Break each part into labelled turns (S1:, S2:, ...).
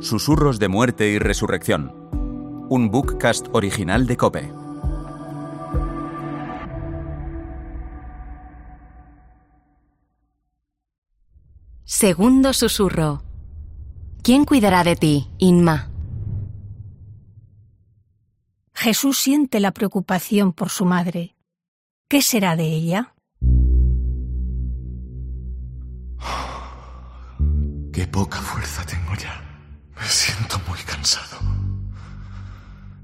S1: Susurros de muerte y resurrección. Un bookcast original de Cope.
S2: Segundo susurro. ¿Quién cuidará de ti, Inma?
S3: Jesús siente la preocupación por su madre. ¿Qué será de ella?
S4: Qué poca fuerza tengo ya. Me siento muy cansado.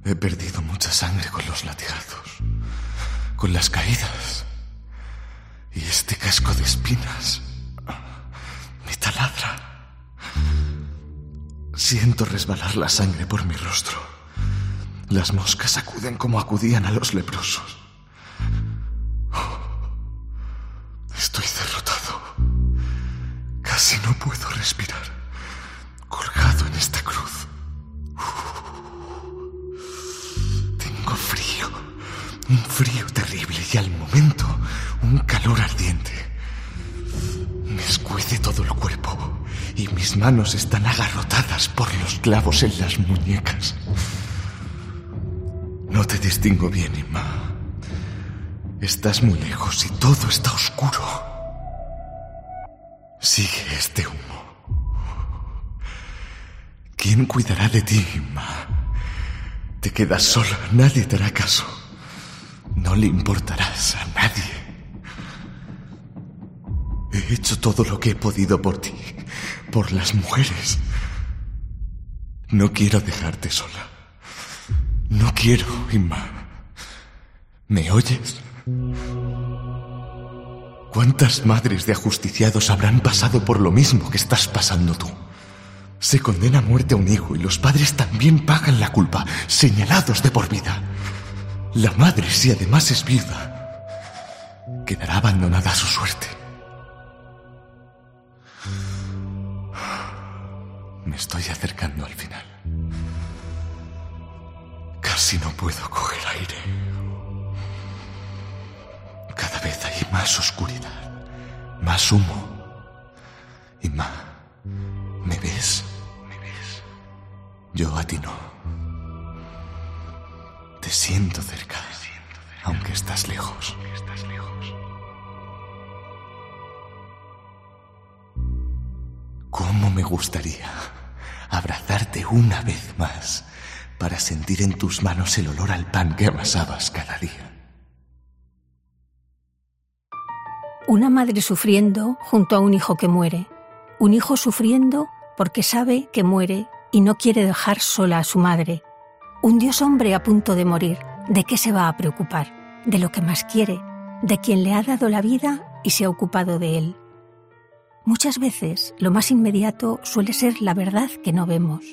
S4: He perdido mucha sangre con los latigazos, con las caídas. Y este casco de espinas me taladra. Siento resbalar la sangre por mi rostro. Las moscas acuden como acudían a los leprosos. Estoy derrotado. Casi no puedo respirar. Un frío terrible y al momento un calor ardiente. Me escuece todo el cuerpo y mis manos están agarrotadas por los clavos en las muñecas. No te distingo bien, Inma. Estás muy lejos y todo está oscuro. Sigue este humo. ¿Quién cuidará de ti, Inma? Te quedas sola, nadie te hará caso. No le importarás a nadie. He hecho todo lo que he podido por ti, por las mujeres. No quiero dejarte sola. No quiero, Inma. ¿Me oyes? ¿Cuántas madres de ajusticiados habrán pasado por lo mismo que estás pasando tú? Se condena a muerte a un hijo y los padres también pagan la culpa, señalados de por vida. La madre, si además es viuda, quedará abandonada a su suerte. Me estoy acercando al final. Casi no puedo coger aire. Cada vez hay más oscuridad, más humo. Y más. ¿Me ves? ¿Me ves? Yo a ti no. Te siento cerca, aunque estás lejos. ¿Cómo me gustaría abrazarte una vez más para sentir en tus manos el olor al pan que amasabas cada día?
S3: Una madre sufriendo junto a un hijo que muere. Un hijo sufriendo porque sabe que muere y no quiere dejar sola a su madre. Un Dios hombre a punto de morir. ¿De qué se va a preocupar? De lo que más quiere, de quien le ha dado la vida y se ha ocupado de él. Muchas veces lo más inmediato suele ser la verdad que no vemos.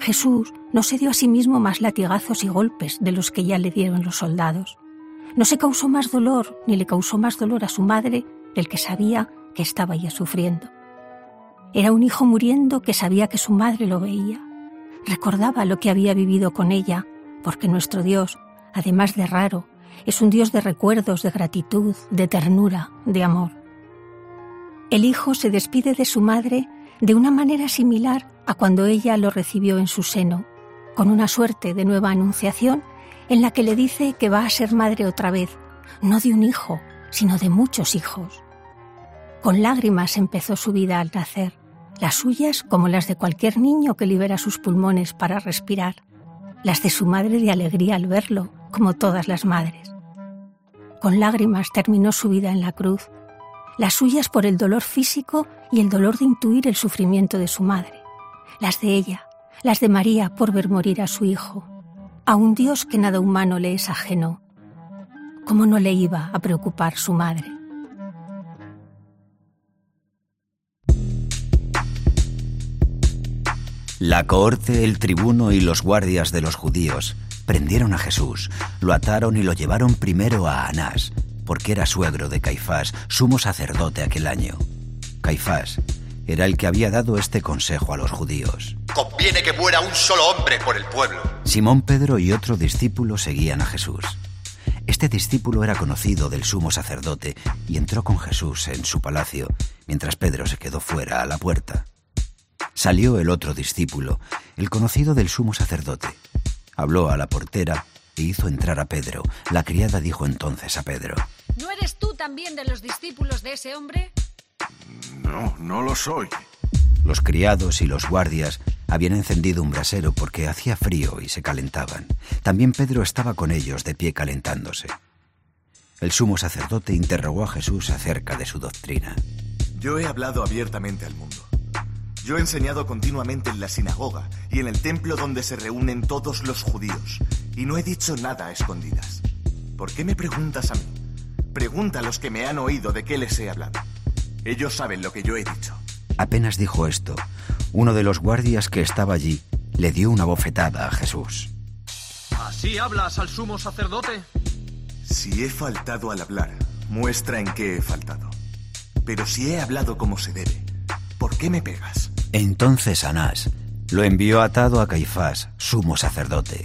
S3: Jesús no se dio a sí mismo más latigazos y golpes de los que ya le dieron los soldados. No se causó más dolor ni le causó más dolor a su madre del que sabía que estaba ya sufriendo. Era un hijo muriendo que sabía que su madre lo veía. Recordaba lo que había vivido con ella, porque nuestro Dios, además de raro, es un Dios de recuerdos, de gratitud, de ternura, de amor. El hijo se despide de su madre de una manera similar a cuando ella lo recibió en su seno, con una suerte de nueva anunciación en la que le dice que va a ser madre otra vez, no de un hijo, sino de muchos hijos. Con lágrimas empezó su vida al nacer, las suyas como las de cualquier niño que libera sus pulmones para respirar, las de su madre de alegría al verlo, como todas las madres. Con lágrimas terminó su vida en la cruz, las suyas por el dolor físico y el dolor de intuir el sufrimiento de su madre, las de ella, las de María por ver morir a su hijo, a un Dios que nada humano le es ajeno. ¿Cómo no le iba a preocupar su madre?
S5: La cohorte, el tribuno y los guardias de los judíos prendieron a Jesús, lo ataron y lo llevaron primero a Anás, porque era suegro de Caifás, sumo sacerdote aquel año. Caifás era el que había dado este consejo a los judíos.
S6: Conviene que muera un solo hombre por el pueblo.
S5: Simón Pedro y otro discípulo seguían a Jesús. Este discípulo era conocido del sumo sacerdote y entró con Jesús en su palacio, mientras Pedro se quedó fuera a la puerta. Salió el otro discípulo, el conocido del sumo sacerdote. Habló a la portera e hizo entrar a Pedro. La criada dijo entonces a Pedro,
S7: ¿No eres tú también de los discípulos de ese hombre?
S8: No, no lo soy.
S5: Los criados y los guardias habían encendido un brasero porque hacía frío y se calentaban. También Pedro estaba con ellos de pie calentándose. El sumo sacerdote interrogó a Jesús acerca de su doctrina.
S4: Yo he hablado abiertamente al mundo. Yo he enseñado continuamente en la sinagoga y en el templo donde se reúnen todos los judíos, y no he dicho nada a escondidas. ¿Por qué me preguntas a mí? Pregunta a los que me han oído de qué les he hablado. Ellos saben lo que yo he dicho.
S5: Apenas dijo esto, uno de los guardias que estaba allí le dio una bofetada a Jesús.
S9: ¿Así hablas al sumo sacerdote?
S4: Si he faltado al hablar, muestra en qué he faltado. Pero si he hablado como se debe, ¿por qué me pegas?
S5: Entonces Anás lo envió atado a Caifás, sumo sacerdote.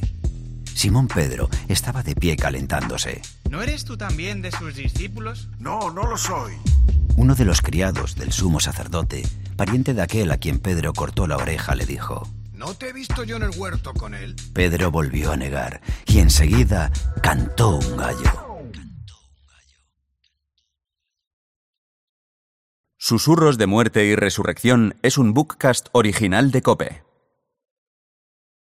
S5: Simón Pedro estaba de pie calentándose.
S10: ¿No eres tú también de sus discípulos?
S8: No, no lo soy.
S5: Uno de los criados del sumo sacerdote, pariente de aquel a quien Pedro cortó la oreja, le dijo,
S8: ¿No te he visto yo en el huerto con él?
S5: Pedro volvió a negar y enseguida cantó un gallo.
S1: Susurros de muerte y resurrección es un bookcast original de Cope.